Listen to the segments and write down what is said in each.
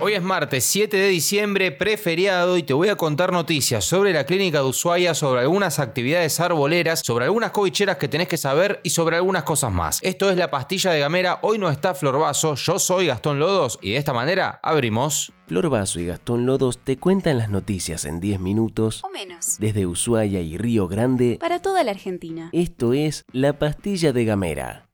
Hoy es martes 7 de diciembre, preferiado, y te voy a contar noticias sobre la clínica de Ushuaia, sobre algunas actividades arboleras, sobre algunas cobicheras que tenés que saber y sobre algunas cosas más. Esto es la pastilla de Gamera, hoy no está Flor Vaso, yo soy Gastón Lodos y de esta manera abrimos. Flor Vaso y Gastón Lodos te cuentan las noticias en 10 minutos O menos. desde Ushuaia y Río Grande. Para toda la Argentina. Esto es la pastilla de Gamera.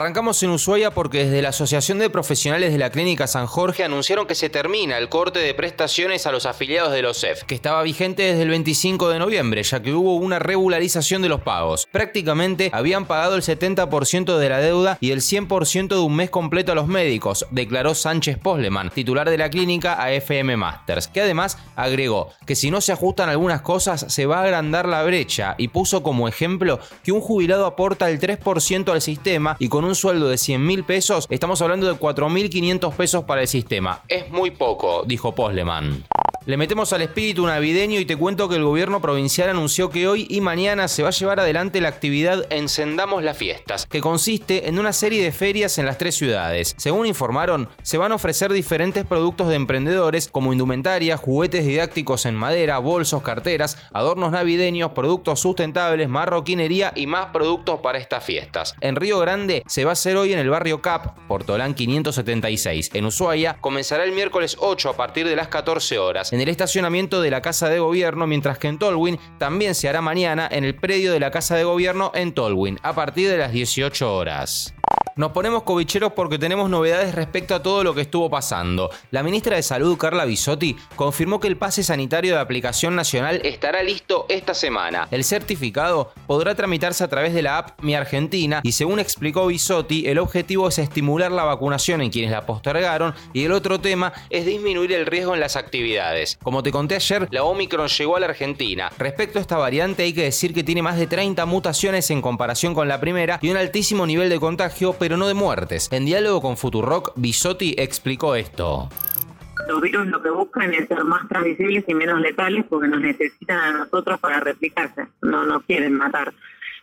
Arrancamos en Ushuaia porque desde la Asociación de Profesionales de la Clínica San Jorge anunciaron que se termina el corte de prestaciones a los afiliados de los EF, que estaba vigente desde el 25 de noviembre, ya que hubo una regularización de los pagos. Prácticamente habían pagado el 70% de la deuda y el 100% de un mes completo a los médicos, declaró Sánchez Posleman, titular de la clínica a FM Masters, que además agregó que si no se ajustan algunas cosas se va a agrandar la brecha y puso como ejemplo que un jubilado aporta el 3% al sistema y con un sueldo de 100 mil pesos estamos hablando de 4.500 pesos para el sistema. Es muy poco, dijo Posleman. Le metemos al espíritu navideño y te cuento que el gobierno provincial anunció que hoy y mañana se va a llevar adelante la actividad Encendamos las Fiestas, que consiste en una serie de ferias en las tres ciudades. Según informaron, se van a ofrecer diferentes productos de emprendedores como indumentaria, juguetes didácticos en madera, bolsos, carteras, adornos navideños, productos sustentables, marroquinería y más productos para estas fiestas. En Río Grande se va a hacer hoy en el barrio Cap, Portolán 576. En Ushuaia comenzará el miércoles 8 a partir de las 14 horas en el estacionamiento de la Casa de Gobierno, mientras que en Tolwyn también se hará mañana en el predio de la Casa de Gobierno en Tolwyn, a partir de las 18 horas. Nos ponemos cobicheros porque tenemos novedades respecto a todo lo que estuvo pasando. La ministra de Salud, Carla Bisotti, confirmó que el pase sanitario de aplicación nacional estará listo esta semana. El certificado podrá tramitarse a través de la app Mi Argentina y según explicó Bisotti, el objetivo es estimular la vacunación en quienes la postergaron y el otro tema es disminuir el riesgo en las actividades. Como te conté ayer, la Omicron llegó a la Argentina. Respecto a esta variante hay que decir que tiene más de 30 mutaciones en comparación con la primera y un altísimo nivel de contagio, no de muertes. En diálogo con Futurock, Bisotti explicó esto. Los virus lo que buscan es ser más transmisibles y menos letales porque nos necesitan a nosotros para replicarse, no nos quieren matar.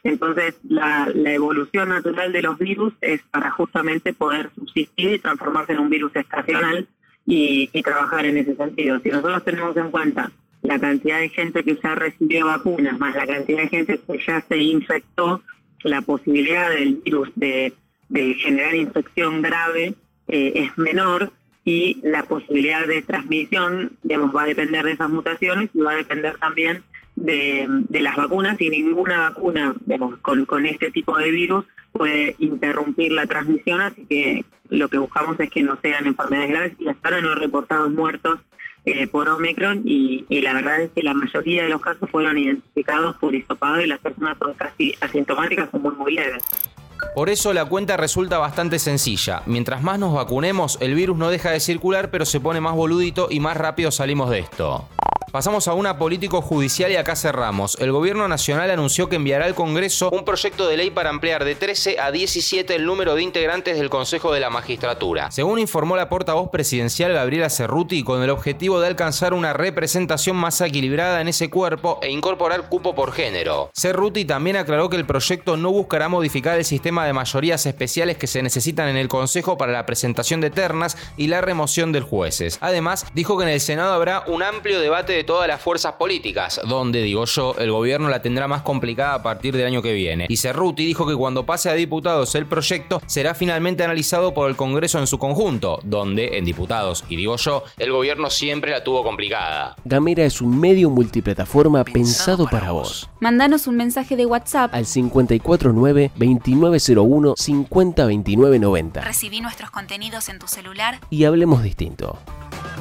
Entonces, la, evolución natural de los virus es para justamente poder subsistir y transformarse en un virus estacional y trabajar en ese sentido. Si nosotros tenemos en cuenta la cantidad de gente que ya recibió vacunas, más la cantidad de gente que ya se infectó, la posibilidad del virus de, de generar infección grave eh, es menor y la posibilidad de transmisión, digamos, va a depender de esas mutaciones y va a depender también de, de las vacunas y ninguna vacuna, digamos, con, con este tipo de virus puede interrumpir la transmisión, así que lo que buscamos es que no sean enfermedades graves y hasta ahora no he reportado muertos eh, por Omicron y, y la verdad es que la mayoría de los casos fueron identificados por hisopado y las personas son casi asintomáticas o muy, muy leves. Por eso la cuenta resulta bastante sencilla. Mientras más nos vacunemos, el virus no deja de circular, pero se pone más boludito y más rápido salimos de esto. Pasamos a una político judicial y acá cerramos. El gobierno nacional anunció que enviará al Congreso un proyecto de ley para ampliar de 13 a 17 el número de integrantes del Consejo de la Magistratura. Según informó la portavoz presidencial Gabriela Cerruti, con el objetivo de alcanzar una representación más equilibrada en ese cuerpo e incorporar cupo por género. Cerruti también aclaró que el proyecto no buscará modificar el sistema de mayorías especiales que se necesitan en el Consejo para la presentación de ternas y la remoción de jueces. Además, dijo que en el Senado habrá un amplio debate de todas las fuerzas políticas, donde, digo yo, el gobierno la tendrá más complicada a partir del año que viene. Y Cerruti dijo que cuando pase a diputados el proyecto será finalmente analizado por el Congreso en su conjunto, donde, en diputados, y digo yo, el gobierno siempre la tuvo complicada. Gamera es un medio multiplataforma pensado para vos. Mandanos un mensaje de WhatsApp. Al 549-2901-502990 Recibí nuestros contenidos en tu celular. y hablemos distinto.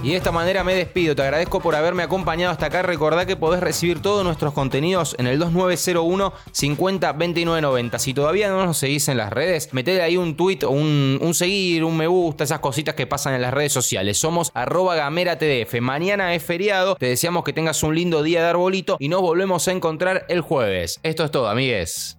Y de esta manera me despido, te agradezco por haberme acompañado hasta acá, recordá que podés recibir todos nuestros contenidos en el 2901 50 29 90. Si todavía no nos seguís en las redes, metele ahí un tweet un seguir, un me gusta, esas cositas que pasan en las redes sociales. Somos arroba gamera TDF. Mañana es feriado, te deseamos que tengas un lindo día de arbolito y nos volvemos a encontrar el jueves. Esto es todo, amigues.